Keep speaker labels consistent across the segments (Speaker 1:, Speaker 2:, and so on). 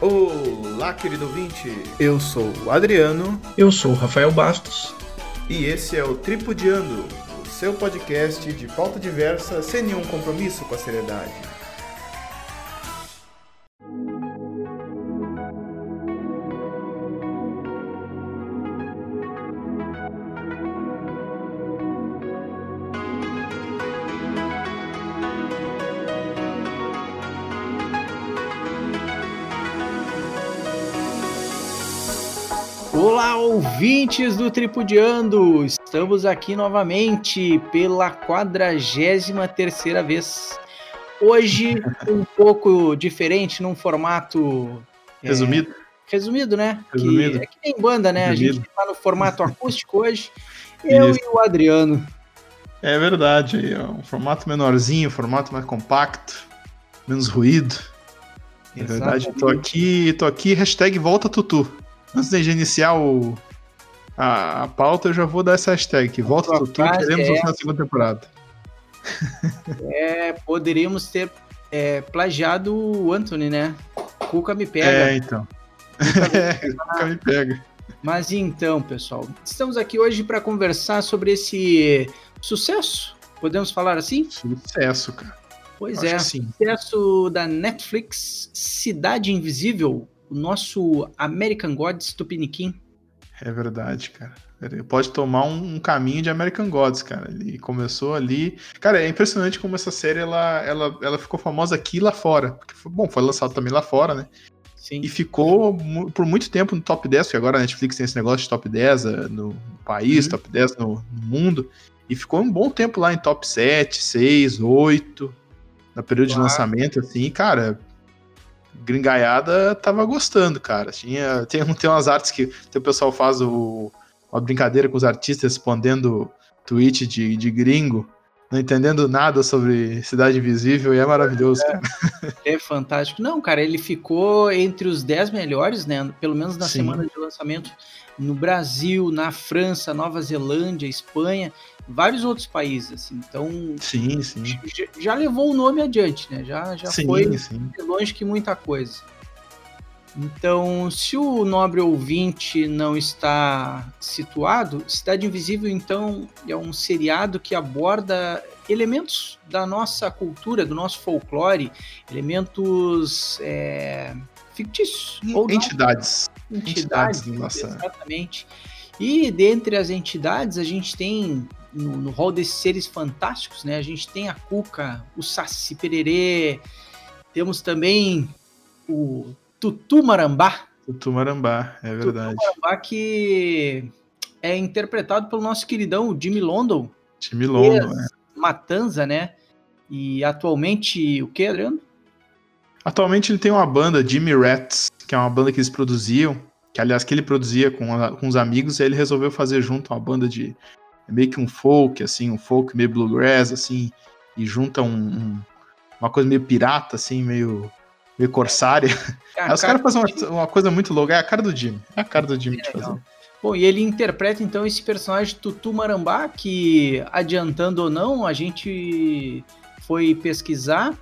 Speaker 1: Olá, querido ouvinte.
Speaker 2: Eu sou o Adriano.
Speaker 3: Eu sou o Rafael Bastos.
Speaker 1: E esse é o Tripudiando, o seu podcast de pauta diversa sem nenhum compromisso com a seriedade.
Speaker 3: Ouvintes do Tripudiando! Estamos aqui novamente pela 43 terceira vez. Hoje, um pouco diferente, num formato...
Speaker 2: é, Resumido?
Speaker 3: resumido, né?
Speaker 2: Resumido.
Speaker 3: Que, é que nem banda, né?
Speaker 2: Resumido.
Speaker 3: A gente tá no formato acústico hoje. Eu
Speaker 2: Isso.
Speaker 3: e o Adriano.
Speaker 2: É verdade, ó, um formato menorzinho, um formato mais compacto, menos ruído. É verdade, tô aqui, tô aqui, hashtag volta tutu. Antes de iniciar o, a, a pauta, eu já vou dar essa hashtag volta tutu,
Speaker 3: frase
Speaker 2: queremos
Speaker 3: é
Speaker 2: segunda temporada.
Speaker 3: É, poderíamos ter é, plagiado o Anthony, né? Cuca me
Speaker 2: É,
Speaker 3: pega.
Speaker 2: então. É, nunca me pega.
Speaker 3: Mas então, pessoal, estamos aqui hoje para conversar sobre esse sucesso, podemos falar assim?
Speaker 2: Sucesso, cara.
Speaker 3: Pois
Speaker 2: Acho
Speaker 3: é, sucesso da Netflix, Cidade Invisível, o nosso American Gods Tupiniquim.
Speaker 2: É verdade, cara. Ele pode tomar um, um caminho de American Gods, cara. Ele começou ali. Cara, é impressionante como essa série ela, ela, ela ficou famosa aqui e lá fora. Porque, foi- bom, foi lançado também lá fora, né?
Speaker 3: Sim.
Speaker 2: E ficou por muito tempo no top 10, porque agora a Netflix tem esse negócio de top 10 eh, no país,
Speaker 3: Uhum.
Speaker 2: top 10 no, no mundo. E ficou um bom tempo lá em top 7, 6, 8, no período de
Speaker 3: Claro.
Speaker 2: lançamento, assim, cara. Gringaiada tava gostando, cara. Tinha, tem, tem umas artes que o pessoal faz o, uma brincadeira com os artistas respondendo tweet de, de gringo, não entendendo nada sobre Cidade Invisível, e é maravilhoso, cara.
Speaker 3: É fantástico. Não, cara, ele ficou entre os 10 melhores, né? Pelo menos na
Speaker 2: Sim.
Speaker 3: semana de lançamento no Brasil, na França, Nova Zelândia, Espanha, vários outros países, assim. Então,
Speaker 2: Sim, sim.
Speaker 3: já, já levou o nome adiante, né? Já, já
Speaker 2: sim,
Speaker 3: foi
Speaker 2: sim.
Speaker 3: longe que muita coisa. Então, se o nobre ouvinte não está situado, Cidade Invisível, então, é um seriado que aborda elementos da nossa cultura, do nosso folclore, elementos é, fictícios. ou não,
Speaker 2: Entidades.
Speaker 3: entidades,
Speaker 2: entidades, nossa.
Speaker 3: exatamente. E dentre as entidades, a gente tem no, no hall desses seres fantásticos, né? A gente tem a Cuca, o Saci Pererê, temos também o Tutu Marambá,
Speaker 2: O Tumarambá, é verdade.
Speaker 3: Marambá que é interpretado pelo nosso queridão Jimmy London,
Speaker 2: Time longo, né?
Speaker 3: Matanza, né? E atualmente o que, Adriano?
Speaker 2: Atualmente ele tem uma banda, Jimmy Rats, que é uma banda que eles produziam, que aliás que ele produzia com, a- com os amigos, e aí ele resolveu fazer junto uma banda de é meio que um folk, assim, um folk meio bluegrass, assim, e junta um, um- uma coisa meio pirata, assim, meio, meio corsária. Aí os caras fazem uma, uma coisa muito louca, é a cara do Jimmy, é a cara do Jimmy de
Speaker 3: legal.
Speaker 2: fazer.
Speaker 3: Bom, e ele interpreta então esse personagem Tutu Marambá, que adiantando ou não, a gente foi pesquisar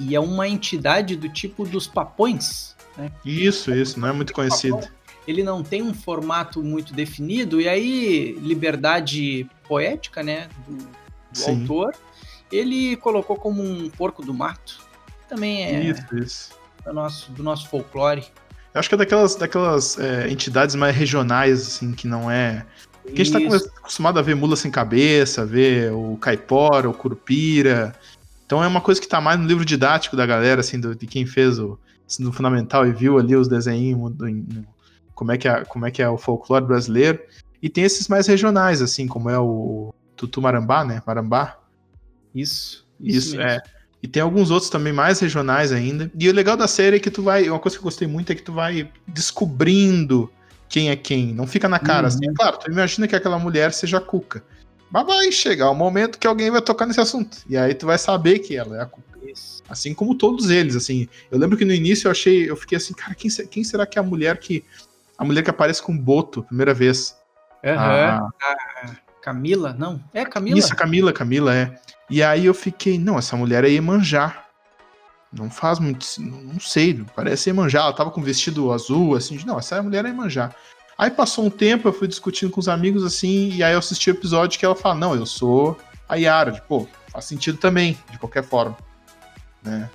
Speaker 3: e é uma entidade do tipo dos papões. Né?
Speaker 2: Isso, isso, não é muito conhecido.
Speaker 3: Ele não tem um formato muito definido, e aí, liberdade poética né, do, do autor, ele colocou como um porco do mato. Também é
Speaker 2: Isso, isso.
Speaker 3: do nosso, do nosso folclore.
Speaker 2: Eu acho que é daquelas, daquelas é, entidades mais regionais, assim, que não é. Porque a gente tá
Speaker 3: Isso.
Speaker 2: come- acostumado a ver mula sem cabeça, ver o caipora, o curupira. Então é uma coisa que tá mais no livro didático da galera, assim, do- de quem fez o ensino fundamental e viu ali os desenhos, do- no- como, é que é, como é que é o folclore brasileiro. E tem esses mais regionais, assim, como é o Tutu Marambá, né? Marambá.
Speaker 3: Isso,
Speaker 2: Isso,
Speaker 3: mesmo.
Speaker 2: é. E tem alguns outros também mais regionais ainda. E o legal da série é que tu vai. Uma coisa que eu gostei muito é que tu vai descobrindo quem é quem. Não fica na cara
Speaker 3: Uhum.
Speaker 2: assim. Claro, tu imagina que aquela mulher seja a Cuca. Mas vai chegar o momento que alguém vai tocar nesse assunto. E aí tu vai saber que ela é a Cuca.
Speaker 3: Isso.
Speaker 2: Assim como todos eles, assim. Eu lembro que no início eu achei. Eu fiquei assim, cara, quem, quem será que é a mulher que. A mulher que aparece com boto, primeira vez.
Speaker 3: Aham.
Speaker 2: Ah,
Speaker 3: Camila? Não. É Camila?
Speaker 2: Isso, Camila, Camila, é. E aí eu fiquei, não, essa mulher é Iemanjá. Não faz muito. Não sei, parece Iemanjá. Ela tava com vestido azul, assim, não, essa mulher é Iemanjá. Aí passou um tempo, eu fui discutindo com os amigos assim, e aí eu assisti o episódio que ela fala: Não, eu sou a Yara. Tipo, faz sentido também, de qualquer forma. Né?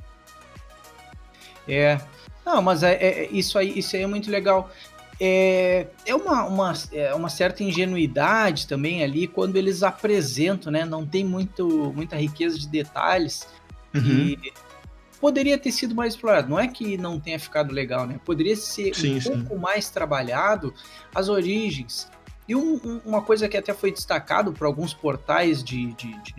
Speaker 3: É. Não, mas é, é, isso, aí, isso aí é muito legal. É, é, uma, uma, é uma certa ingenuidade também ali quando eles apresentam, né? Não tem muito, muita riqueza de detalhes. Uhum. E poderia ter sido mais explorado. Não é que não tenha ficado legal, né? Poderia ser sim, um sim. pouco mais trabalhado as origens. E um, uma coisa que até foi destacado por alguns portais de, de, de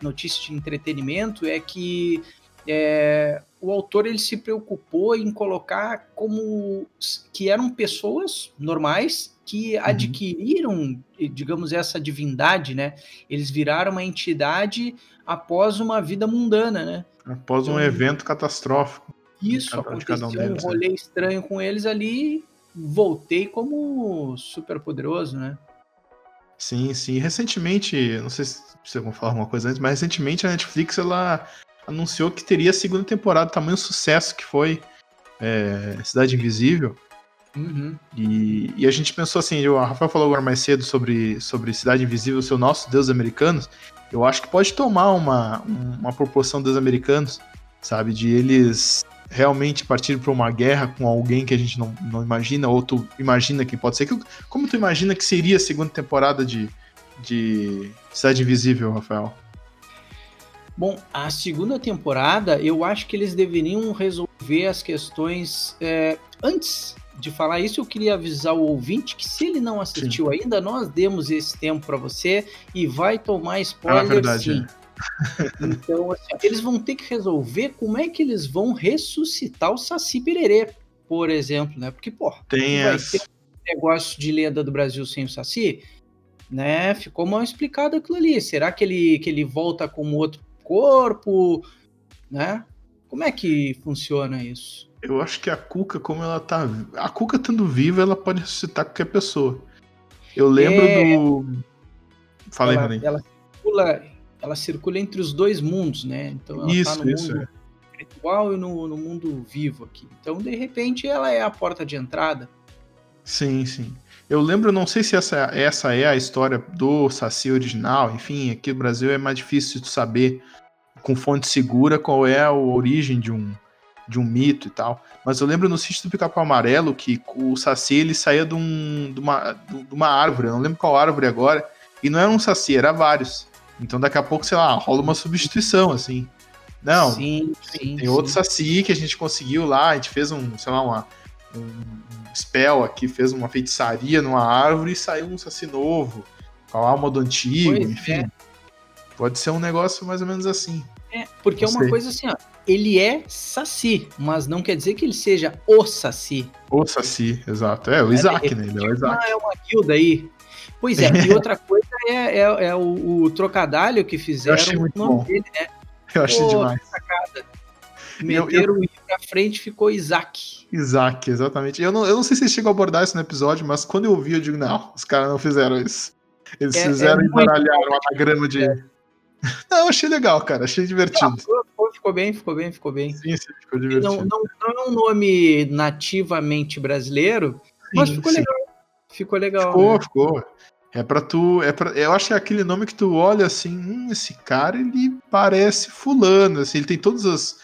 Speaker 3: notícias de entretenimento é que é, o autor ele se preocupou em colocar como que eram pessoas normais que uhum. adquiriram, digamos, essa divindade, né? Eles viraram uma entidade após uma vida mundana, né?
Speaker 2: Após um então, evento catastrófico.
Speaker 3: Isso, aconteceu um, deles, um né? rolê né? estranho com eles ali, voltei como super poderoso, né?
Speaker 2: Sim, sim. Recentemente, não sei se vocês vão falar alguma coisa antes, mas recentemente a Netflix ela anunciou que teria a segunda temporada, tamanho sucesso que foi é, Cidade Invisível. Uhum. E, e, a gente pensou assim, o Rafael falou agora mais cedo sobre, sobre Cidade Invisível, seu nosso Deus americanos. Eu acho que pode tomar uma, uma proporção dos americanos, sabe? De eles realmente partirem para uma guerra com alguém que a gente não, não imagina, ou tu imagina que pode ser. Como tu imagina que seria a segunda temporada de, de Cidade Invisível, Rafael?
Speaker 3: Bom, a segunda temporada, eu acho que eles deveriam resolver as questões é, antes de falar isso, eu queria avisar o ouvinte que se ele não assistiu sim. ainda, nós demos esse tempo para você e vai tomar spoiler é verdade, sim. É. Então, assim, eles vão ter que resolver como é que eles vão ressuscitar o Saci Pererê, por exemplo, né? Porque, pô,
Speaker 2: tem essa. ter
Speaker 3: um negócio de lenda do Brasil sem o Saci, né? Ficou mal explicado aquilo ali. Será que ele, que ele volta como outro corpo, né? Como é que funciona isso?
Speaker 2: Eu acho que a Cuca, como ela tá. A Cuca estando viva, ela pode ressuscitar qualquer pessoa. Eu lembro é... do.
Speaker 3: Fala ela, ela circula, ela circula entre os dois mundos, né? Então ela
Speaker 2: isso, tá
Speaker 3: no
Speaker 2: isso,
Speaker 3: mundo é. espiritual e no, no mundo vivo aqui. Então, de repente, ela é a porta de entrada.
Speaker 2: Sim, sim. Eu lembro, não sei se essa, essa é a história do Saci original, enfim, aqui no Brasil é mais difícil de saber com fonte segura qual é a origem de um, de um mito e tal. Mas eu lembro no sítio do Pica-Pau Amarelo que o Saci ele saía de, um, de, uma, de uma árvore, eu não lembro qual árvore agora, e não era um Saci, era vários. Então daqui a pouco, sei lá, rola uma substituição, assim. Não,
Speaker 3: sim, sim,
Speaker 2: tem sim. outro Saci que a gente conseguiu lá, a gente fez um, sei lá, uma, um spell aqui, fez uma feitiçaria numa árvore e saiu um Saci novo, com a alma do antigo, pois enfim. É. Pode ser um negócio mais ou menos assim.
Speaker 3: É, porque é uma coisa assim, ó. Ele é Saci, mas não quer dizer que ele seja o Saci.
Speaker 2: O Saci, exato. É, o Isaac, né? Ele é o Isaac.
Speaker 3: Ah, é uma guilda aí. Pois é, e outra coisa é, é, é o, o, trocadilho que fizeram
Speaker 2: o nome bom. dele, né? Eu achei Pô, demais. Sacada.
Speaker 3: Meteram eu, eu... o I pra frente ficou Isaac.
Speaker 2: Isaac, exatamente. Eu não, eu não sei se eles chegam a abordar isso no episódio, mas quando eu ouvi, eu digo, não, os caras não fizeram isso. Eles é, fizeram é embaralhar um anagrama de. É. Não, eu achei legal, cara. Achei divertido. Não,
Speaker 3: ficou, ficou, bem, ficou bem, ficou bem.
Speaker 2: Sim, sim, ficou divertido.
Speaker 3: Não, não, não é um nome nativamente brasileiro, sim, mas ficou sim. legal. Ficou legal.
Speaker 2: Ficou, né? ficou. É pra tu. É pra, eu acho que é aquele nome que tu olha assim, hum, esse cara ele parece fulano, assim, ele tem todas as,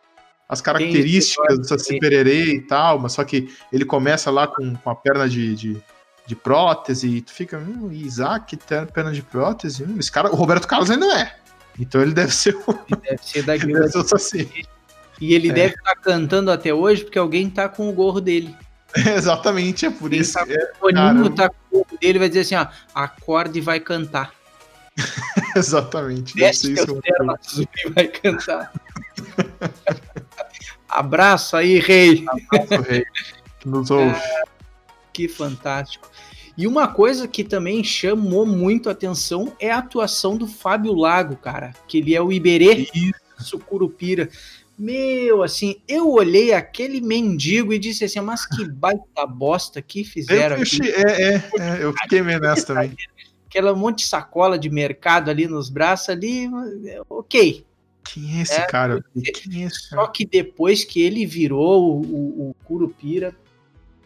Speaker 2: as características do Saci Pererê e tal, mas só que ele começa lá com, com a perna de, de, de prótese e tu fica, hum, Isaac, perna de prótese, hum, esse cara, o Roberto Carlos ainda não é. Então ele deve ser o.
Speaker 3: Ele deve ser da ele deve ser. E ele é. deve estar tá cantando até hoje porque alguém tá com o gorro dele.
Speaker 2: É, exatamente, é por Quem isso. Tá
Speaker 3: é, o Boninho tá com o gorro dele vai dizer assim: ó, acorde e vai cantar.
Speaker 2: exatamente.
Speaker 3: Desce isso vai cantar. Abraço aí, rei. Abraço, rei.
Speaker 2: Nos ouve.
Speaker 3: É, que fantástico. E uma coisa que também chamou muito a atenção é a atuação do Fábio Lago, cara. Que ele é o Iberê Sucurupira. Meu, assim, eu olhei aquele mendigo e disse assim, mas que baita bosta que fizeram
Speaker 2: eu
Speaker 3: aqui.
Speaker 2: É, é, é, eu fiquei meio nessa também.
Speaker 3: Aquela monte de sacola de mercado ali nos braços ali, ok.
Speaker 2: Quem é esse
Speaker 3: É,
Speaker 2: cara? Quem é esse
Speaker 3: Só
Speaker 2: cara?
Speaker 3: que depois que ele virou o, o, o Curupira,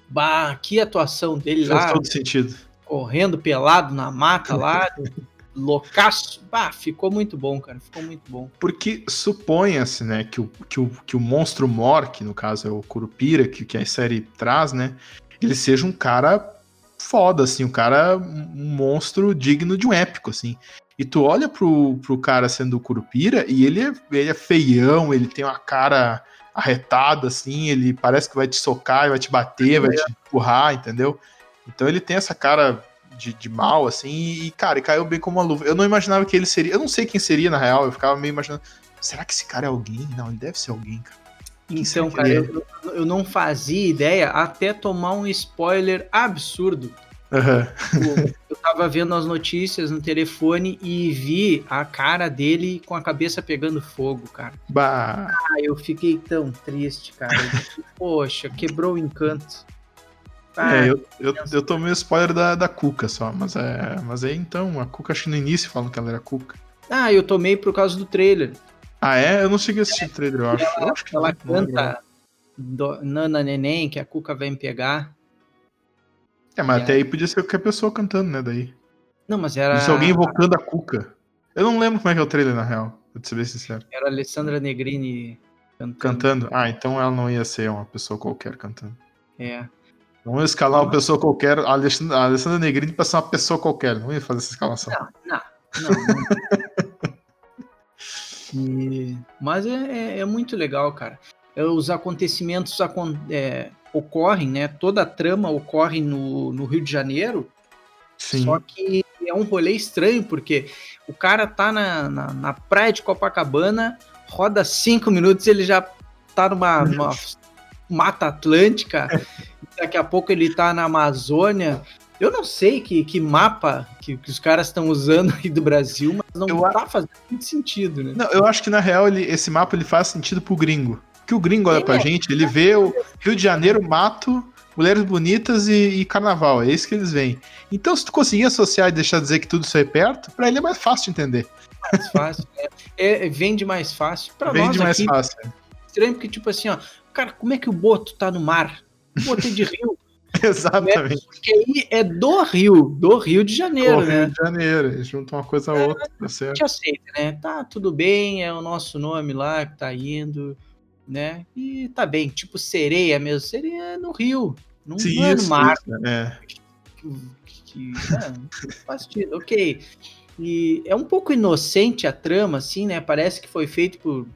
Speaker 3: bah, que atuação dele
Speaker 2: Faz
Speaker 3: lá,
Speaker 2: todo sentido.
Speaker 3: correndo pelado na mata lá, loucaço. Bah, ficou muito bom, cara. Ficou muito bom.
Speaker 2: Porque suponha-se, né, que o, que, o, que o monstro Mor, que no caso é o Curupira, que, que a série traz, né, ele seja um cara foda, assim, um cara, um monstro digno de um épico, assim. E tu olha pro, pro cara sendo o Curupira e ele é, ele é feião, ele tem uma cara arretada, assim, ele parece que vai te socar, vai te bater, vai te empurrar, entendeu? Então ele tem essa cara de, de mal, assim, e, cara, caiu bem como uma luva. Eu não imaginava que ele seria. Eu não sei quem seria, na real, eu ficava meio imaginando. Será que esse cara é alguém? Não, ele deve ser alguém, cara. Quem
Speaker 3: Então, cara,
Speaker 2: é?
Speaker 3: eu, eu não fazia ideia até tomar um spoiler absurdo.
Speaker 2: Aham.
Speaker 3: Eu, tava vendo as notícias no telefone e vi a cara dele com a cabeça pegando fogo, cara.
Speaker 2: Bah.
Speaker 3: Ah, eu fiquei tão triste, cara. Poxa, quebrou o encanto. Ah,
Speaker 2: É, eu, eu, eu tomei o spoiler da, da Cuca só, mas é. Mas aí então, a Cuca acho que no início falam que ela era Cuca.
Speaker 3: ah, eu tomei por causa do trailer.
Speaker 2: Ah, é? Eu não cheguei a assistir o trailer, eu acho. Eu acho que
Speaker 3: Ela canta Nana Neném, que a Cuca vai me pegar.
Speaker 2: É, mas até aí podia ser qualquer pessoa cantando, né? Daí.
Speaker 3: Não, mas era,
Speaker 2: ser alguém invocando a Cuca. Eu não lembro como é que é o trailer, na real. Pra te ser bem sincero.
Speaker 3: era a Alessandra Negrini cantando.
Speaker 2: Cantando? Ah, então ela não ia ser uma pessoa qualquer cantando.
Speaker 3: É.
Speaker 2: Não ia escalar uma pessoa qualquer. A Alexandra, a Alessandra Negrini pra ser uma pessoa qualquer. Não ia fazer essa escalação.
Speaker 3: Não, não, não. não. E- Mas é, é- é muito legal, cara. É, Os acontecimentos acon- é, ocorrem, né? Toda a trama ocorre no, no Rio de Janeiro,
Speaker 2: Sim.
Speaker 3: só que é um rolê estranho, porque o cara tá na, na, na praia de Copacabana, roda cinco minutos ele já tá numa, numa mata atlântica, daqui a pouco ele tá na Amazônia. Eu não sei que, que mapa que, que os caras estão usando aí do Brasil, mas não
Speaker 2: Eu
Speaker 3: tá fazendo muito sentido, né?
Speaker 2: Não, eu acho que na real ele- esse mapa ele faz sentido pro gringo. Que o gringo olha
Speaker 3: É.
Speaker 2: pra gente, ele vê o Rio de Janeiro, mato, mulheres bonitas e, e carnaval. É isso que eles veem. Então, se tu conseguir associar e deixar dizer que tudo isso é perto, pra ele é mais fácil de entender.
Speaker 3: mais fácil. né? É, vende mais fácil. Pra
Speaker 2: Vende
Speaker 3: nós
Speaker 2: mais
Speaker 3: aqui,
Speaker 2: fácil.
Speaker 3: estranho, porque, tipo assim, ó, cara, como é que o Boto tá no mar? O Boto é de Rio.
Speaker 2: Exatamente.
Speaker 3: Porque aí é do Rio, do Rio de Janeiro,
Speaker 2: Pô,
Speaker 3: né?
Speaker 2: Rio de Janeiro. Eles juntam uma coisa a outra, tá
Speaker 3: A
Speaker 2: certo?
Speaker 3: gente aceita, né? Tá tudo bem, é o nosso nome lá que tá indo, né? E tá bem, tipo sereia mesmo. Sereia no Rio, não,
Speaker 2: Sim,
Speaker 3: é no mar.
Speaker 2: é.
Speaker 3: que, que é, faz sentido, ok. E é um pouco inocente a trama, assim, né? Parece que foi feito por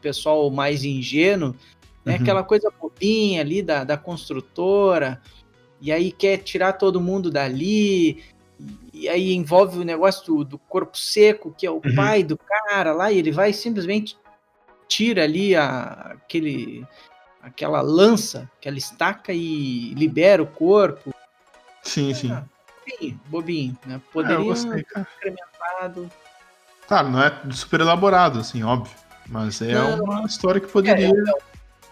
Speaker 3: pessoal mais ingênuo, né?
Speaker 2: Uhum.
Speaker 3: Aquela coisa bobinha ali da, da construtora, e aí quer tirar todo mundo dali, e aí envolve o negócio do, do corpo seco, que é o
Speaker 2: Uhum.
Speaker 3: pai do cara lá, e ele vai simplesmente tira ali a, aquele aquela lança, aquela estaca e libera o corpo.
Speaker 2: Sim, sim.
Speaker 3: Ah, bobinho, bobinho, né?
Speaker 2: Ah, eu
Speaker 3: Poderia
Speaker 2: gostei, cara.
Speaker 3: incrementado.
Speaker 2: Claro, não é super elaborado, assim, óbvio. Mas é
Speaker 3: Não.
Speaker 2: uma história que poderia.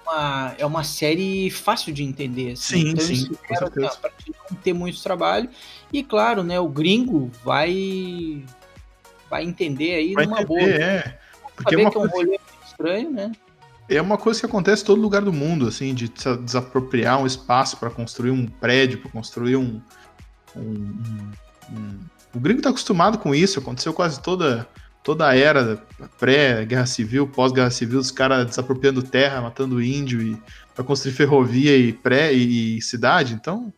Speaker 3: Uma, é uma série fácil de entender. Assim.
Speaker 2: Sim,
Speaker 3: então,
Speaker 2: sim, certeza.
Speaker 3: assim, ó, pra não ter muito trabalho. E claro, né? O gringo vai vai entender aí
Speaker 2: Vai
Speaker 3: numa
Speaker 2: entender,
Speaker 3: boa.
Speaker 2: é. Porque é uma,
Speaker 3: que é um rolê estranho, né?
Speaker 2: é uma coisa que acontece em todo lugar do mundo, assim, de des- desapropriar um espaço para construir um prédio, para construir um, um- um- O gringo tá acostumado com isso, aconteceu quase toda, toda a era pré-guerra civil, pós-guerra civil, os caras desapropriando terra, matando índio e para construir ferrovia e pré e, e cidade. Então,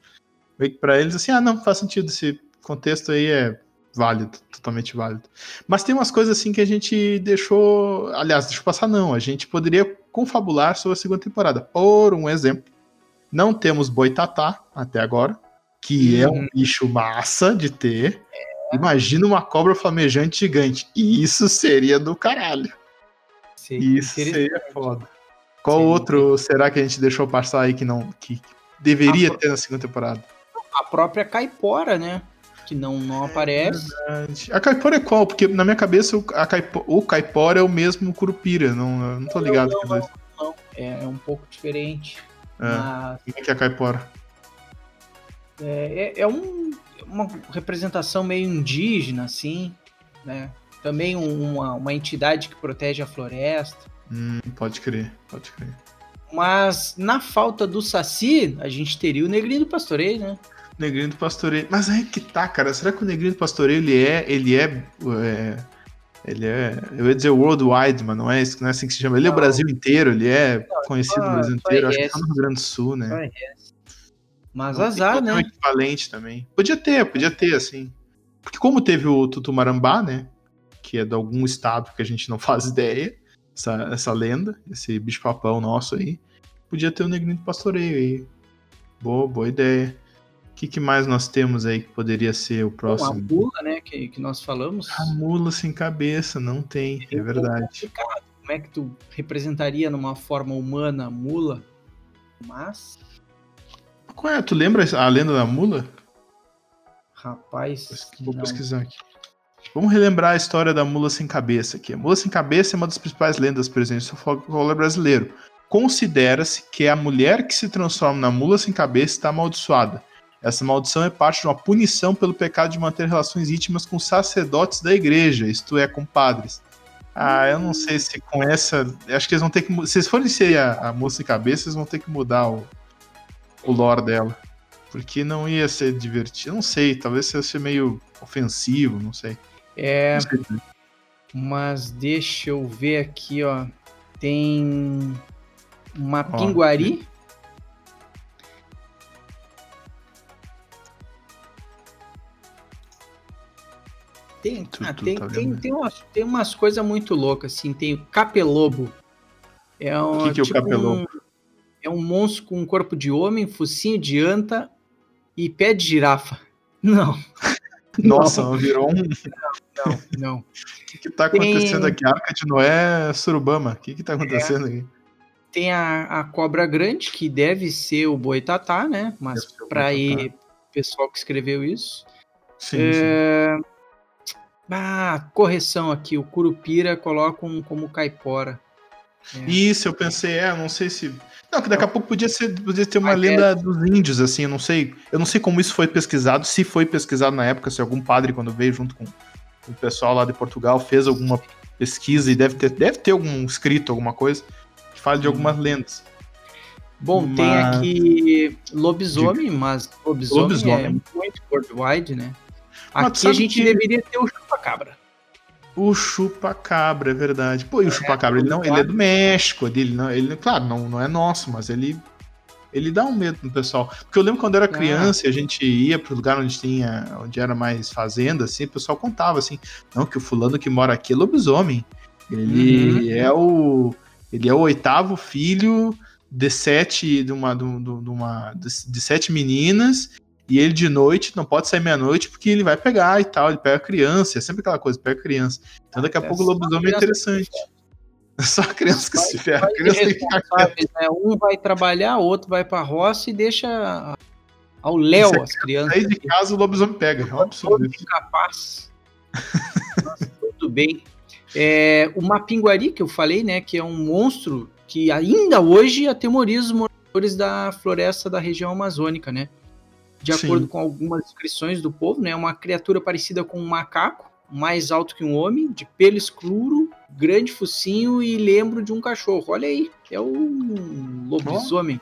Speaker 2: meio que pra eles assim, ah, não, faz sentido, esse contexto aí é válido, totalmente válido. Mas tem umas coisas assim que a gente deixou, aliás, deixou passar não, a gente poderia confabular sobre a segunda temporada. Por um exemplo, não temos Boitatá até agora, que é um
Speaker 3: Uhum.
Speaker 2: bicho massa de ter. Imagina uma cobra flamejante gigante. E isso seria do caralho.
Speaker 3: Seria
Speaker 2: Isso seria foda. Qual
Speaker 3: Seria
Speaker 2: outro será que a gente deixou passar aí que não que deveria ter na segunda temporada?
Speaker 3: A própria Caipora, né? Que não, não aparece.
Speaker 2: A Caipora é qual? Porque na minha cabeça o, a Caipo- o Caipora é o mesmo Curupira. Não, não tô ligado.
Speaker 3: Não,
Speaker 2: que dois.
Speaker 3: Não, é, é um pouco diferente.
Speaker 2: É.
Speaker 3: Mas
Speaker 2: Como é que é a Caipora?
Speaker 3: é, é- é um- uma representação meio indígena, assim, né? também uma, uma entidade que protege a floresta.
Speaker 2: Hum, pode crer, pode crer.
Speaker 3: Mas na falta do Saci, a gente teria o Negrinho do Pastoreio, né?
Speaker 2: Negrinho do Pastoreio. Mas aí que tá, cara. Será que o Negrinho do Pastoreio ele é. Ele é, é ele é. Eu ia dizer worldwide, mas não é, não é assim que se chama. Ele não. é o Brasil inteiro, ele é não, conhecido no Brasil inteiro. Acho que tá no Rio Grande do Sul, né?
Speaker 3: Mas não, azar, né? Um
Speaker 2: equivalente também. Podia ter, podia ter, assim. Porque como teve o Tutumarambá, né? que é de algum estado que a gente não faz ideia, essa, essa lenda, esse bicho-papão nosso aí. Podia ter o Negrinho do Pastoreio aí. Boa, boa ideia. O que, que, mais nós temos aí que poderia ser o próximo? Bom,
Speaker 3: a mula, né, que, que nós falamos.
Speaker 2: A mula sem cabeça, não tem, é, é verdade.
Speaker 3: Como é que tu representaria numa forma humana a mula? Mas...
Speaker 2: Qual é? Tu lembra a lenda da mula?
Speaker 3: Rapaz,
Speaker 2: Vou não. pesquisar aqui. Vamos relembrar a história da mula sem cabeça aqui. A mula sem cabeça é uma das principais lendas presentes no folclore brasileiro. Considera-se que a mulher que se transforma na mula sem cabeça está amaldiçoada. Essa maldição é parte de uma punição pelo pecado de manter relações íntimas com sacerdotes da igreja, isto é, com padres. Ah, eu não sei se com essa. Acho que eles vão ter que. Se eles forem ser a, a moça sem cabeça, eles vão ter que mudar o, o lore dela. Porque não ia ser divertido. Não sei, talvez seja meio ofensivo, não sei.
Speaker 3: É. Mas deixa eu ver aqui, ó. Tem uma ó, pinguari. Tem, tu, ah, tu tem, tá tem, tem, umas, tem umas coisas muito loucas, assim. Tem o capelobo. É um,
Speaker 2: o que, que tipo é o tipo capelobo? Um,
Speaker 3: é um monstro com um corpo de homem, focinho de anta e pé de girafa. Não.
Speaker 2: Nossa, não. virou um.
Speaker 3: Não, não. O
Speaker 2: que, que tá acontecendo tem... aqui? A Arca de Noé Surubama. O que, que tá acontecendo é. aqui?
Speaker 3: Tem a, a cobra grande, que deve ser o boitatá, né? Mas para ir pessoal que escreveu isso.
Speaker 2: Sim, é... sim.
Speaker 3: Ah, correção aqui. O Curupira colocam como caipora.
Speaker 2: É. Isso, eu pensei, é, não sei se não, que daqui a pouco podia, ser, podia ter uma lenda é... dos índios, assim, eu não sei. Eu não sei como isso foi pesquisado, se foi pesquisado na época, se algum padre, quando veio junto com o pessoal lá de Portugal, fez alguma pesquisa e deve ter, deve ter algum escrito, alguma coisa, que fale de algumas lendas.
Speaker 3: Bom, mas... tem aqui lobisomem, mas lobisomem, lobisomem. é muito worldwide, né? Aqui a gente que... deveria ter o chupa-cabra.
Speaker 2: O chupa-cabra, é verdade. Pô, e o é, chupa-cabra, ele, não, ele é do México, ele não, ele, claro, não, não é nosso, mas ele ele dá um medo no pessoal. Porque eu lembro quando eu era é. criança e a gente ia pro lugar onde tinha, onde era mais fazenda, assim, o pessoal contava assim, não, que o fulano que mora aqui é lobisomem. Ele uhum. é o ele é o oitavo filho de sete de uma, de, de uma de, de sete meninas e ele de noite não pode sair meia-noite porque ele vai pegar e tal. Ele pega a criança, é sempre aquela coisa, pega a criança. Então daqui a é pouco o lobisomem é interessante. É só a criança que se ferra. criança que fica
Speaker 3: né? Um vai trabalhar, o outro vai pra roça e deixa ao léu as crianças.
Speaker 2: Aí de casa o lobisomem pega. É um absurdo.
Speaker 3: Capaz. Nossa, tudo bem. É, o Mapinguari, que eu falei, né? Que é um monstro que ainda hoje atemoriza os moradores da floresta da região amazônica, né? De Sim. acordo com algumas descrições do povo, né? Uma criatura parecida com um macaco, mais alto que um homem, de pelo escuro, grande focinho e lembro de um cachorro. Olha aí, é o lobisomem.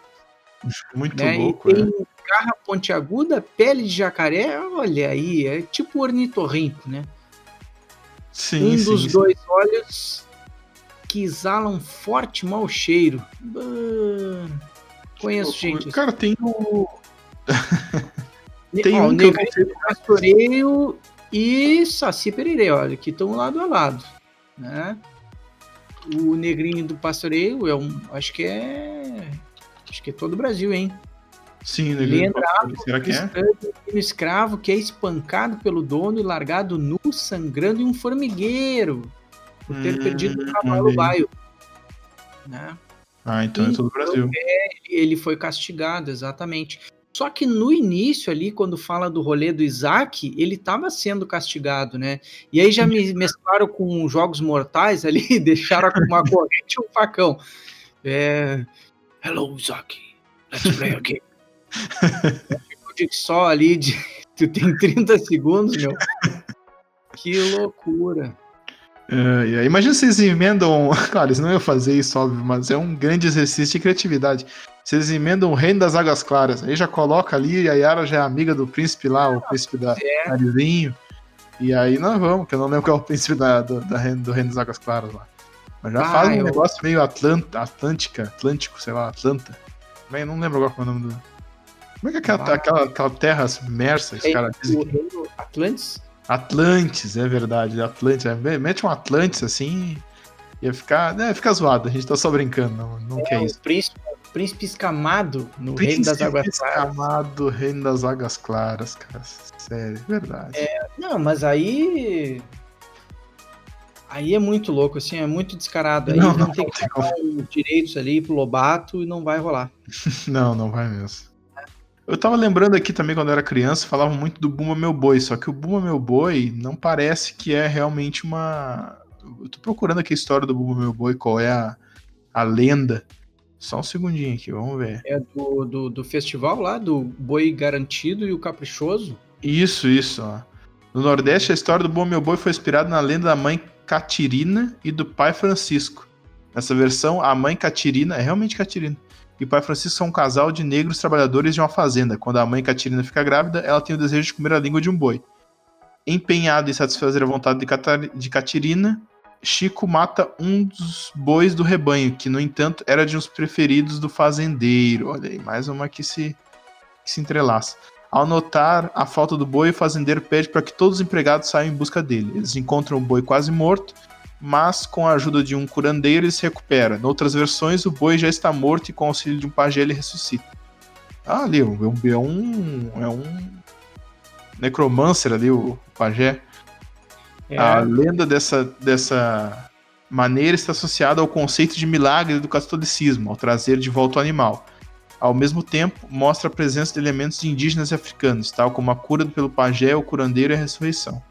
Speaker 2: Muito né? louco, e tem
Speaker 3: é. garra pontiaguda, pele de jacaré, olha aí, é tipo ornitorrinco, né?
Speaker 2: Sim,
Speaker 3: um
Speaker 2: sim,
Speaker 3: dos
Speaker 2: sim.
Speaker 3: dois olhos que exalam um forte mau cheiro. Bah, conheço gente.
Speaker 2: Cara, assim. tem o
Speaker 3: Tem Ó, um que Pastoreio e Saci Pereire, olha, que estão lado a lado, né? O negrinho do pastoreio é um, acho que é, acho que é todo o Brasil, hein?
Speaker 2: Sim, negrinho
Speaker 3: Será que é? Um escravo que é espancado pelo dono e largado nu, sangrando em um formigueiro por ter hum, perdido o cavalo baio, né?
Speaker 2: Ah, então e, é todo o Brasil.
Speaker 3: É, ele foi castigado, exatamente. Só que no início ali, quando fala do rolê do Isaac, ele estava sendo castigado, né? E aí já me mesclaram com jogos mortais ali, deixaram uma corrente e um facão. É... Hello, Isaac. Let's play again. só ali de... Tu tem 30 segundos, meu. Que loucura.
Speaker 2: Uh. Imagina vocês emendam. Claro, eles não iam fazer isso, óbvio, mas é um grande exercício de criatividade. Vocês emendam o Reino das Águas Claras. Aí já coloca ali, a Yara já é amiga do príncipe lá, o príncipe da é. Narizinho. E aí nós vamos, que eu não lembro qual é o príncipe da, do, da, do Reino das Águas Claras lá. Mas já ah, faz um eu... negócio meio Atlanta, Atlântica, Atlântico, sei lá, Atlanta. Também não lembro agora qual é o nome do. Como é que é aquela, ah, aquela, aquela terra submersa, esse cara diz
Speaker 3: Atlantis?
Speaker 2: Atlantis, é verdade, Atlantis. É, mete um Atlantis assim, ia ficar. É, fica zoado, a gente tá só brincando, não, não é, quer isso.
Speaker 3: Príncipe, príncipe escamado no príncipe Reino das Águas
Speaker 2: Claras. Escamado, Reino das Águas Claras, cara. Sério, é verdade.
Speaker 3: É, não, mas aí. Aí é muito louco, assim, é muito descarado. Aí não, não, tem que dar direitos ali pro Lobato e não vai rolar.
Speaker 2: não, não vai mesmo. Eu tava lembrando aqui também quando eu era criança, falavam muito do Buma Meu Boi, só que o Buma Meu Boi não parece que é realmente uma. Eu tô procurando aqui a história do Buma Meu Boi, qual é a, a lenda. Só um segundinho aqui, vamos ver.
Speaker 3: É do, do, do festival lá, do Boi Garantido e o Caprichoso?
Speaker 2: Isso, isso. Ó. No Nordeste, a história do Buma Meu Boi foi inspirada na lenda da mãe Catirina e do pai Francisco. Nessa versão, a mãe Catirina, é realmente Catirina, e o pai Francisco são um casal de negros trabalhadores de uma fazenda. Quando a mãe Catirina fica grávida, ela tem o desejo de comer a língua de um boi. Empenhado em satisfazer a vontade de, de Catirina, Chico mata um dos bois do rebanho, que no entanto era de uns preferidos do fazendeiro. Olha aí, mais uma que se, que se entrelaça. Ao notar a falta do boi, o fazendeiro pede para que todos os empregados saiam em busca dele. Eles encontram o boi quase morto mas com a ajuda de um curandeiro ele se recupera. Em outras versões, o boi já está morto e com o auxílio de um pajé ele ressuscita. Ah, ali, é um, é um, é necromancer ali, o pajé. É. A lenda dessa, dessa maneira está associada ao conceito de milagre do catolicismo, ao trazer de volta o animal. Ao mesmo tempo, mostra a presença de elementos de indígenas e africanos, tal como a cura pelo pajé, o curandeiro e a ressurreição.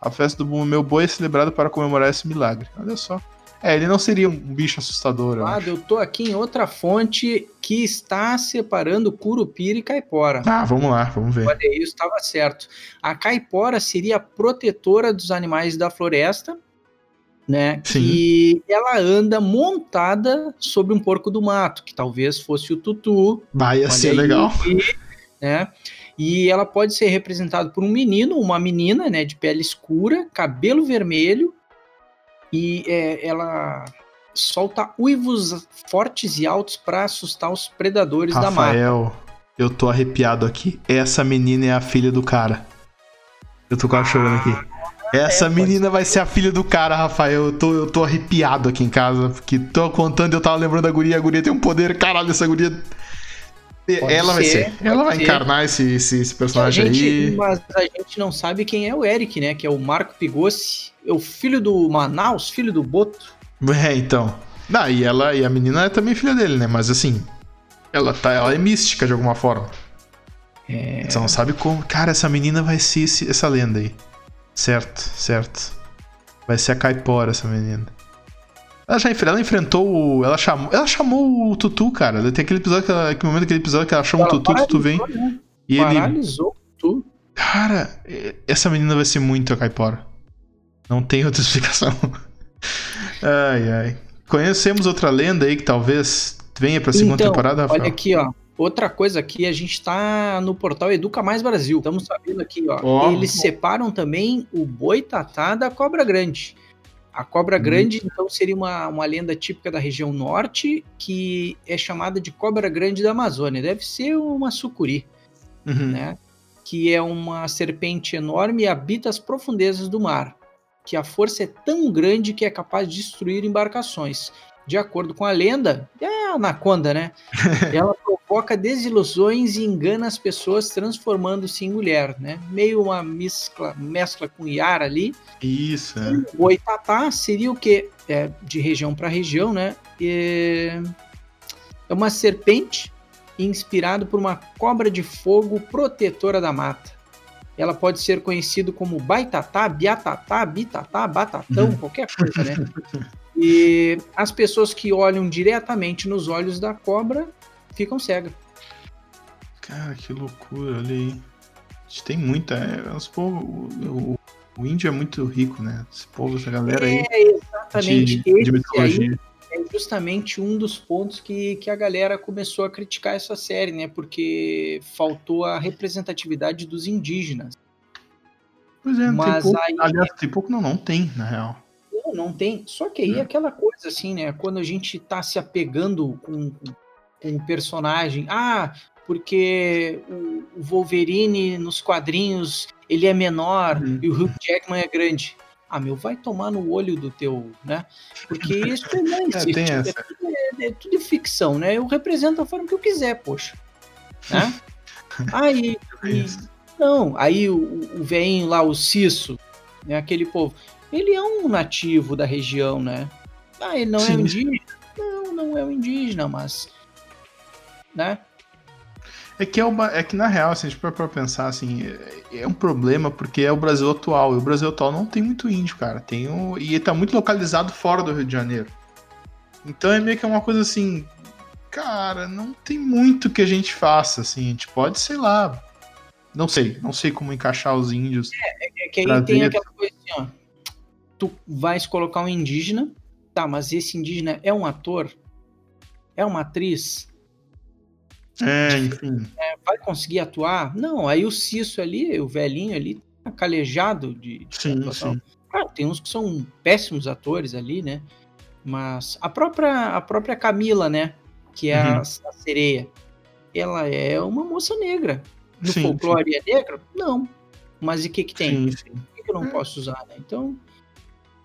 Speaker 2: A festa do meu boi é celebrada para comemorar esse milagre. Olha só. É, ele não seria um bicho assustador. Eu,
Speaker 3: ah, eu tô aqui em outra fonte que está separando Curupira e Caipora.
Speaker 2: Ah, vamos lá, vamos ver.
Speaker 3: Olha, isso estava certo. A Caipora seria a protetora dos animais da floresta, né? Sim. E ela anda montada sobre um porco do mato, que talvez fosse o Tutu.
Speaker 2: Vai ser legal.
Speaker 3: né? E ela pode ser representada por um menino, uma menina, né, de pele escura, cabelo vermelho, e é, ela solta uivos fortes e altos para assustar os predadores
Speaker 2: Rafael,
Speaker 3: da mata.
Speaker 2: Rafael, eu tô arrepiado aqui. Essa menina é a filha do cara. Eu tô quase ah, chorando aqui. Essa é, menina vai ser a filha do cara, Rafael. Eu tô, eu tô arrepiado aqui em casa. Porque tô contando, eu tava lembrando da guria. A guria tem um poder. Caralho, essa guria Pode ela ser, vai ser. Ela vai ser. encarnar esse, esse, esse personagem
Speaker 3: gente,
Speaker 2: aí.
Speaker 3: Mas a gente não sabe quem é o Eric, né? Que é o Marco Pigossi. É o filho do Manaus, filho do Boto.
Speaker 2: É, então. Ah, e ela e a menina é também filha dele, né? Mas assim, ela tá, ela é mística de alguma forma. É... Você não sabe como. Cara, essa menina vai ser esse, essa lenda aí. Certo, certo. Vai ser a Caipora, essa menina. Ela já ela enfrentou o. Ela chamou, ela chamou o Tutu, cara. Tem aquele episódio que ela, aquele momento daquele episódio que ela chama ela o Tutu, o Tutu vem. Né? E
Speaker 3: Paralisou ele. Tutu.
Speaker 2: Cara, essa menina vai ser muito a Caipora. Não tem outra explicação. ai, ai. Conhecemos outra lenda aí que talvez venha pra segunda então, temporada,
Speaker 3: Rafael? Olha aqui, ó. Outra coisa aqui, a gente tá no portal Educa Mais Brasil. Estamos sabendo aqui, ó. Oh. Eles separam também o boi tatá da cobra grande. A cobra uhum. grande, então, seria uma, uma lenda típica da região norte, que é chamada de cobra grande da Amazônia. Deve ser uma sucuri, uhum. né? Que é uma serpente enorme e habita as profundezas do mar. Que a força é tão grande que é capaz de destruir embarcações. De acordo com a lenda, é a anaconda, né? Ela provoca desilusões e engana as pessoas transformando-se em mulher, né? Meio uma mescla, mescla com Yara ali.
Speaker 2: Isso, é.
Speaker 3: O Oitatá seria o quê? É, de região para região, né? É... uma serpente inspirado por uma cobra de fogo protetora da mata. Ela pode ser conhecido como baitatá, biatatá, bitatá, batatão, uhum. qualquer coisa, né? E as pessoas que olham diretamente nos olhos da cobra ficam cegas.
Speaker 2: Cara, que loucura, olha aí. A gente tem muita. É, o, o, O índio é muito rico, né? Esse povo, essa galera aí.
Speaker 3: É, exatamente.
Speaker 2: De, de
Speaker 3: Esse
Speaker 2: mitologia.
Speaker 3: é justamente um dos pontos que, que a galera começou a criticar essa série, né? Porque faltou a representatividade dos indígenas.
Speaker 2: Pois é, não
Speaker 3: Mas
Speaker 2: tem pouco.
Speaker 3: aí-
Speaker 2: Aliás, tem pouco, não, não tem, na real.
Speaker 3: Não, não tem. Só que aí é aquela coisa assim, né? Quando a gente tá se apegando com, com, o personagem. Ah, porque o, Wolverine nos quadrinhos ele é menor
Speaker 2: Uhum.
Speaker 3: e o Hugh Jackman é grande. Ah, meu, vai tomar no olho do teu, né? Porque isso não existe.
Speaker 2: tem
Speaker 3: é,
Speaker 2: essa.
Speaker 3: tudo, é, é tudo ficção, né? Eu represento da forma que eu quiser, poxa. Né? Aí, e- não, aí o, o veinho lá, o Cisso, né, aquele povo, ele é um nativo da região, né? Ah, ele não é
Speaker 2: Sim.
Speaker 3: um indígena? Não, não é um indígena, mas. Né?
Speaker 2: É que, é, uma, é que na real, se a gente for pra pensar, assim, é, é um problema porque é o Brasil atual. E o Brasil atual não tem muito índio, cara. Tem o, e tá muito localizado fora do Rio de Janeiro. Então é meio que uma coisa assim. Cara, não tem muito que a gente faça, assim. A gente pode, sei lá. Não sei, não sei como encaixar os índios.
Speaker 3: É que aí tem aquela coisa assim, ó. Tu vais colocar um indígena, tá, mas esse indígena é um ator? É uma atriz?
Speaker 2: É, enfim.
Speaker 3: Vai conseguir atuar? Não, aí o Cisso ali, o velhinho ali, tá calejado de, de
Speaker 2: Sim,
Speaker 3: atuação.
Speaker 2: sim.
Speaker 3: Claro, tem uns que são péssimos atores ali, né? Mas a própria, a própria Camila, né? Que é a,
Speaker 2: Uhum.
Speaker 3: a sereia. Ela é uma moça negra. No
Speaker 2: Sim,
Speaker 3: folclore é negra? Não. Mas e o que que tem?
Speaker 2: Sim, sim.
Speaker 3: Por que, que eu não posso usar, né? Então,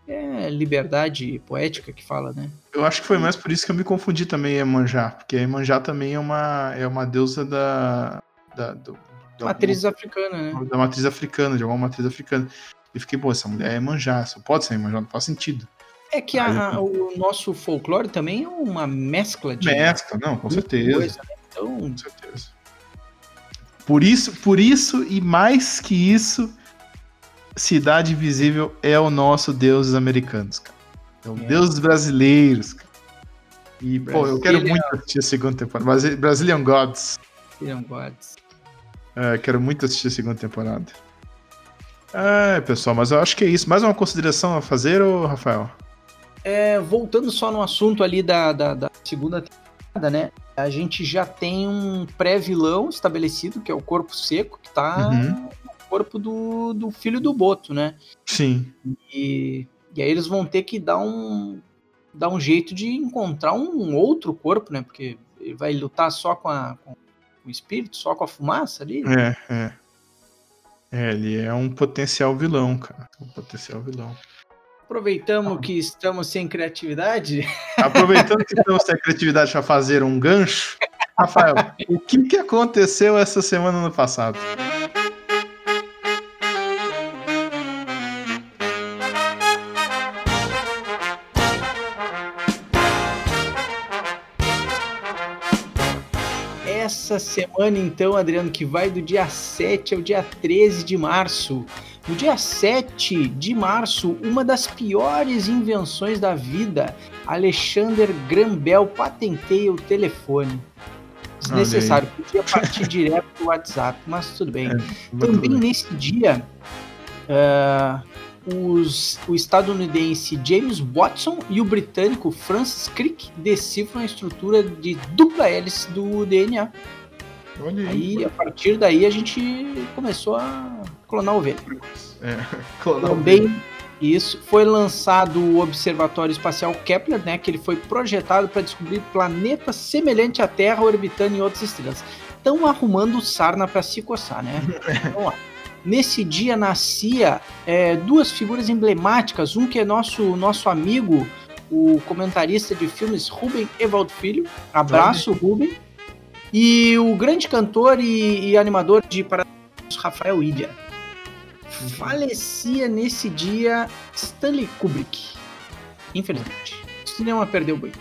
Speaker 3: é liberdade poética que fala, né?
Speaker 2: Eu acho que foi mais por isso que eu me confundi também em Emanjá, porque a Emanjá também é uma, é uma deusa da. da do, da-
Speaker 3: Matriz africana, né?
Speaker 2: da matriz africana, de alguma matriz africana. E fiquei, pô, essa mulher é Emanjá, só pode ser Emanjá, não faz sentido.
Speaker 3: É que a- a- o nosso folclore também é uma mescla de
Speaker 2: Mescla, não, com certeza.
Speaker 3: coisa, né? Então,
Speaker 2: Com certeza. Por isso, por isso e mais que isso, Cidade Invisível é o nosso Deus dos americanos, cara. É o
Speaker 3: É.
Speaker 2: Deus dos brasileiros, cara. E, pô, eu quero muito assistir a segunda temporada. Brasi- Brazilian Gods.
Speaker 3: William Gods.
Speaker 2: É, quero muito assistir a segunda temporada. É, pessoal, mas eu acho que é isso. Mais uma consideração a fazer, ô Rafael?
Speaker 3: É, voltando só no assunto ali da, da, da segunda temporada, né? A gente já tem um pré-vilão estabelecido, que é o Corpo Seco, que tá
Speaker 2: Uhum.
Speaker 3: Corpo do, do filho do Boto, né?
Speaker 2: Sim.
Speaker 3: E, e aí eles vão ter que dar um, dar um jeito de encontrar um outro corpo, né? Porque ele vai lutar só com, a, com o espírito, só com a fumaça ali.
Speaker 2: É, é. É, ele é um potencial vilão, cara. Um potencial vilão.
Speaker 3: Aproveitamos que estamos sem criatividade.
Speaker 2: Aproveitando que estamos sem criatividade para fazer um gancho, Rafael, o que, que aconteceu essa semana no passado?
Speaker 3: Semana, então, Adriano, que vai do dia 7 ao dia 13 de março. No dia 7 de março, uma das piores invenções da vida, Alexander Graham Bell patenteia o telefone. Desnecessário, podia partir direto do WhatsApp, mas tudo bem. Também nesse dia, ah, os- o estadunidense James Watson e o britânico Francis Crick decifram a estrutura de dupla hélice do DNA.
Speaker 2: Olha
Speaker 3: Aí, a partir daí, a gente começou a clonar ovelha.
Speaker 2: É, clonar
Speaker 3: Também isso foi lançado o Observatório Espacial Kepler, né, que ele foi projetado para descobrir planetas semelhantes à Terra orbitando em outras estrelas. Estão arrumando sarna para se coçar, né? Vamos lá. Nesse dia nascia é, duas figuras emblemáticas, um que é nosso nosso amigo, o comentarista de filmes Ruben Evaldo Filho, abraço Ruben, e o grande cantor e, e animador de Paradiso, Rafael Ilha falecia nesse dia Stanley Kubrick. Infelizmente. O cinema perdeu muito.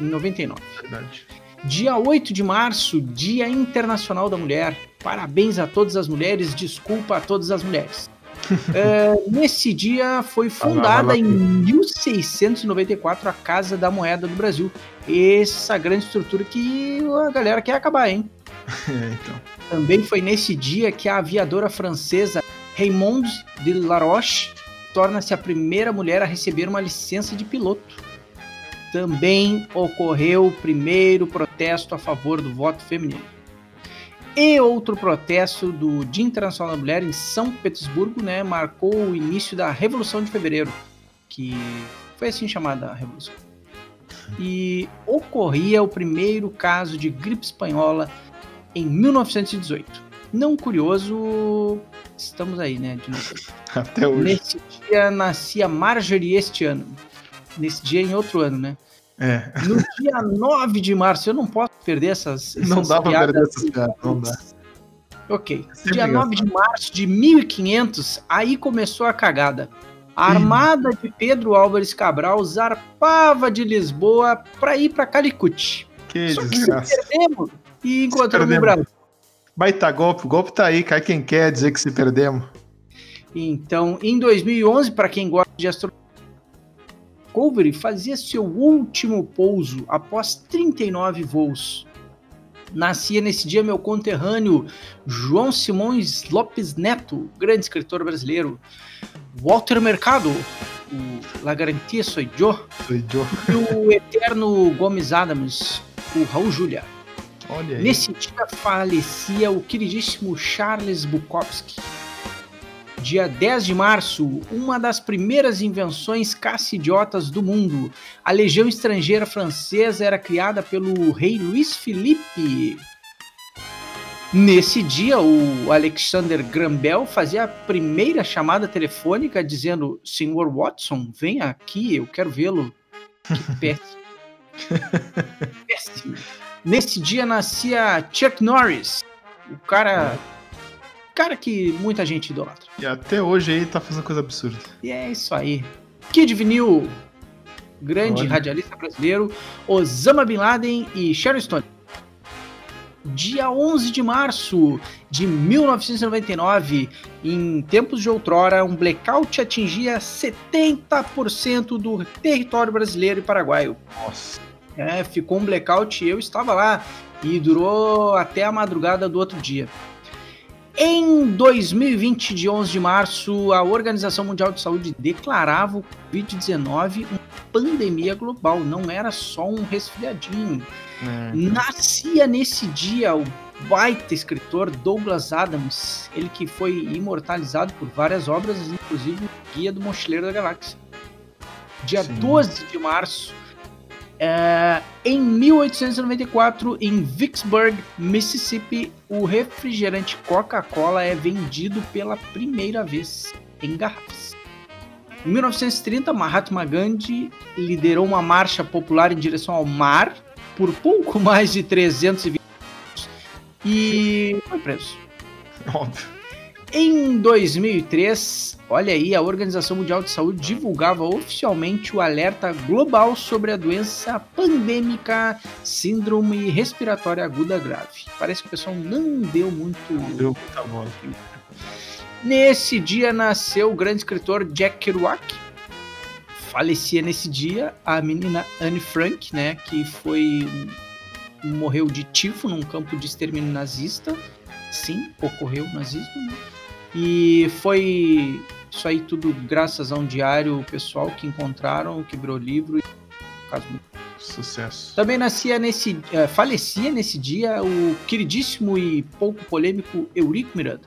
Speaker 3: Em 99.
Speaker 2: Verdade.
Speaker 3: Dia 8 de março, Dia Internacional da Mulher. Parabéns a todas as mulheres, desculpa a todas as mulheres. É, nesse dia foi fundada em 1694 a Casa da Moeda do Brasil. Essa grande estrutura que a galera quer acabar, hein?
Speaker 2: É, então.
Speaker 3: Também foi nesse dia que a aviadora francesa Raymond de Laroche torna-se a primeira mulher a receber uma licença de piloto. Também ocorreu o primeiro protesto a favor do voto feminino. E outro protesto do Dia Internacional da Mulher em São Petersburgo, né, marcou o início da Revolução de Fevereiro, que foi assim chamada a Revolução. E ocorria o primeiro caso de gripe espanhola em 1918. Não curioso, estamos aí, né?
Speaker 2: Até hoje.
Speaker 3: Nesse dia nascia Marjorie este ano. Nesse dia em outro ano, né?
Speaker 2: É.
Speaker 3: No dia 9 de março, eu não posso perder essas. essas
Speaker 2: Não dá pra
Speaker 3: piadas.
Speaker 2: perder essas piadas, não dá.
Speaker 3: Ok.
Speaker 2: Sempre
Speaker 3: dia 9 de março de 1500, aí começou a cagada. A armada de Pedro Álvares Cabral zarpava de Lisboa para ir para Calicut.
Speaker 2: Que
Speaker 3: Só que se
Speaker 2: desgraça.
Speaker 3: perdemos e encontramos
Speaker 2: perdemos.
Speaker 3: Brasil.
Speaker 2: Baita golpe, o golpe tá aí, cai quem quer dizer que se perdemos.
Speaker 3: Então, em 2011, para quem gosta de astronomia, Discovery fazia seu último pouso após 39 voos. Nascia nesse dia meu conterrâneo João Simões Lopes Neto, grande escritor brasileiro. Walter Mercado, o La Garantia Soy Yo, e o eterno Gomes Adams, o Raul Julia. Nesse dia falecia o queridíssimo Charles Bukowski. Dia 10 de março, uma das primeiras invenções caça-idiotas do mundo. A Legião Estrangeira Francesa era criada pelo rei Luís Felipe. Nesse dia, o Alexander Graham Bell fazia a primeira chamada telefônica dizendo: Senhor Watson, venha aqui, eu quero vê-lo. Que péssimo. péssimo. Nesse dia nascia Chuck Norris, o cara, cara que muita gente idolatra.
Speaker 2: E até hoje aí tá fazendo coisa absurda.
Speaker 3: E é isso aí. Kid Vinil, grande
Speaker 2: Olha.
Speaker 3: radialista brasileiro, Osama Bin Laden e Sharon Stone. Dia 11 de março de 1999, em tempos de outrora, um blackout atingia 70% do território brasileiro e paraguaio.
Speaker 2: Nossa.
Speaker 3: É, ficou um blackout e eu estava lá. E durou até a madrugada do outro dia. Em 2020, de 11 de março, a Organização Mundial de Saúde declarava o Covid-19 uma pandemia global, não era só um resfriadinho.
Speaker 2: É.
Speaker 3: Nascia nesse dia o baita escritor Douglas Adams, ele que foi imortalizado por várias obras, inclusive o Guia do Mochileiro da Galáxia. Dia
Speaker 2: Sim.
Speaker 3: 12 de março, é, em 1894, em Vicksburg, Mississippi, o refrigerante Coca-Cola é vendido pela primeira vez em garrafas. Em 1930, Mahatma Gandhi liderou uma marcha popular em direção ao mar por pouco mais de 320 minutos e foi preso.
Speaker 2: Óbvio.
Speaker 3: Em 2003, olha aí, a Organização Mundial de Saúde divulgava oficialmente o alerta global sobre a doença pandêmica Síndrome Respiratória Aguda Grave. Parece que o pessoal não deu muito.
Speaker 2: Deu muita bola.
Speaker 3: Nesse dia nasceu o grande escritor Jack Kerouac. Falecia nesse dia a menina Anne Frank, né, que foi morreu de tifo num campo de extermínio nazista. Sim, ocorreu o nazismo. né? E foi isso aí tudo graças a um diário pessoal que encontraram, que virou livro. E, caso muito
Speaker 2: Sucesso.
Speaker 3: também nascia nesse, eh, falecia nesse dia o queridíssimo e pouco polêmico Eurico Miranda.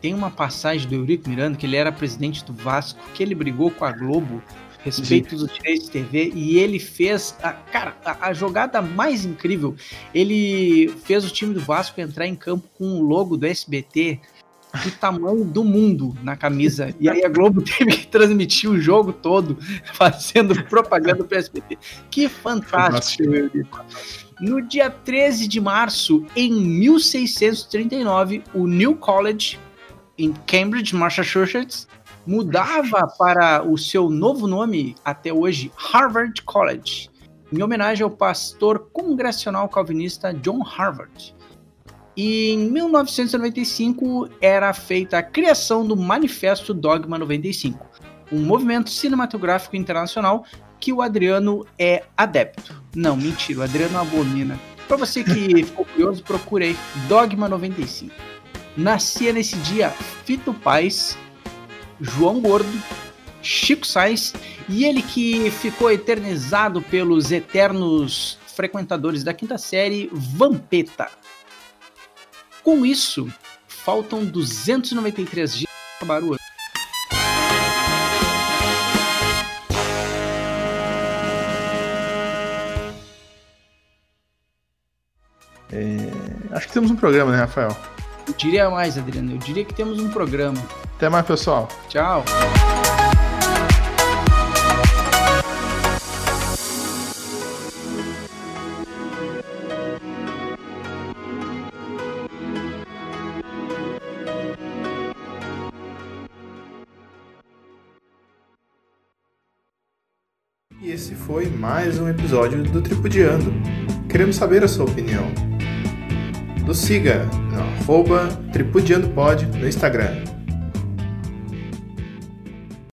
Speaker 3: Tem uma passagem do Eurico Miranda que ele era presidente do Vasco, que ele brigou com a Globo respeito dos direitos de TV e ele fez, a, cara, a, a jogada mais incrível. Ele fez o time do Vasco entrar em campo com o logo do SBT do tamanho do mundo na camisa. E aí a Globo teve que transmitir o jogo todo fazendo propaganda pro SBT. Que fantástico, Eurico. No dia 13 de março, em 1639, o New College, em Cambridge, Massachusetts, mudava para o seu novo nome, até hoje, Harvard College, em homenagem ao pastor congressional calvinista John Harvard. E em 1995 era feita a criação do Manifesto Dogma 95, um movimento cinematográfico internacional que o Adriano é adepto. Não, mentira, o Adriano abomina. Para você que ficou curioso, procure aí Dogma 95. nascia nesse dia Fito Paz, João Gordo, Chico Sainz e ele que ficou eternizado pelos eternos frequentadores da quinta série, Vampeta. Com isso, faltam 293 dias para acabar.
Speaker 4: É, acho que temos um programa, né, Rafael?
Speaker 3: Eu diria mais, Adriano. Eu diria que temos um programa.
Speaker 4: Até mais, pessoal.
Speaker 3: Tchau.
Speaker 2: E esse foi mais um episódio do Tripudiando. Queremos saber a sua opinião. Nos siga arroba tripudiandopod no Instagram.